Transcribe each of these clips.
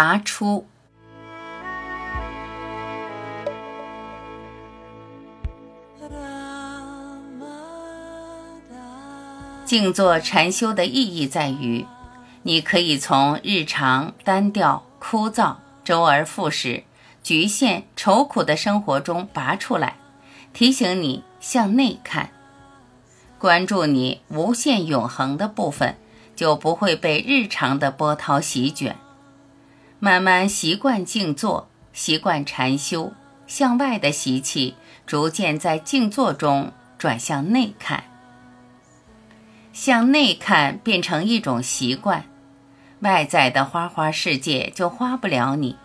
拔出。静坐禅修的意义在于，你可以从日常单调、枯燥、周而复始、局限、愁苦的生活中拔出来，提醒你向内看，关注你无限永恒的部分，就不会被日常的波涛席卷。慢慢习惯静坐，习惯禅修，向外的习气逐渐在静坐中转向内看。向内看变成一种习惯，外在的花花世界就花不了你。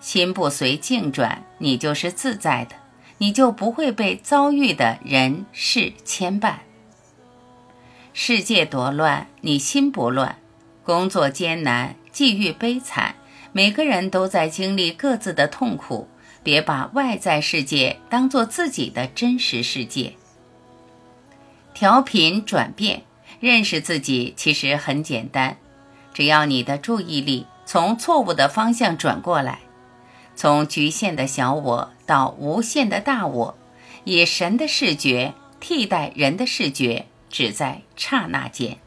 心不随境转，你就是自在的，你就不会被遭遇的人事牵绊。世界多乱，你心不乱；工作艰难，际遇悲惨，每个人都在经历各自的痛苦。别把外在世界当做自己的真实世界，调频转变。认识自己其实很简单，只要你的注意力从错误的方向转过来，从局限的小我到无限的大我，以神的视觉替代人的视觉，只在刹那间。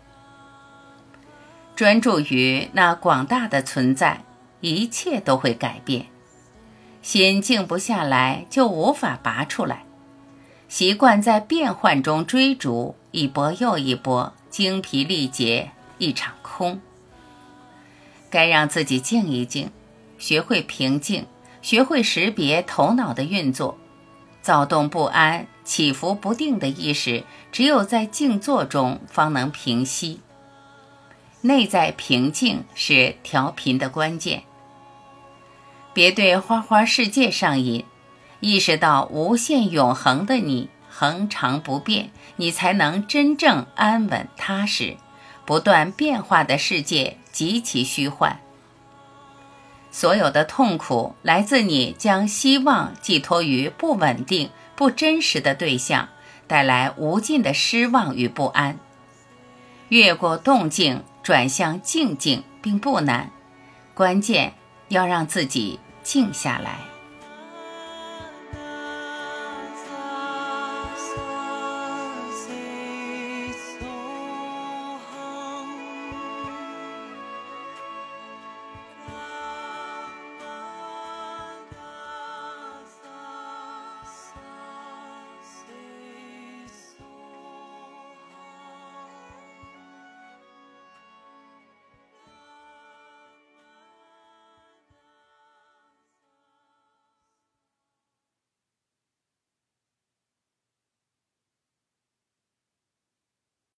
专注于那广大的存在，一切都会改变。心静不下来，就无法拔出来。习惯在变幻中追逐，一波又一波。精疲力竭，一场空。该让自己静一静，学会平静，学会识别头脑的运作，躁动不安、起伏不定的意识，只有在静坐中方能平息。内在平静是调频的关键。别对花花世界上瘾，意识到无限永恒的你。恒常不变，你才能真正安稳踏实。不断变化的世界极其虚幻，所有的痛苦来自你将希望寄托于不稳定、不真实的对象，带来无尽的失望与不安。越过动静，转向静静，并不难，关键要让自己静下来。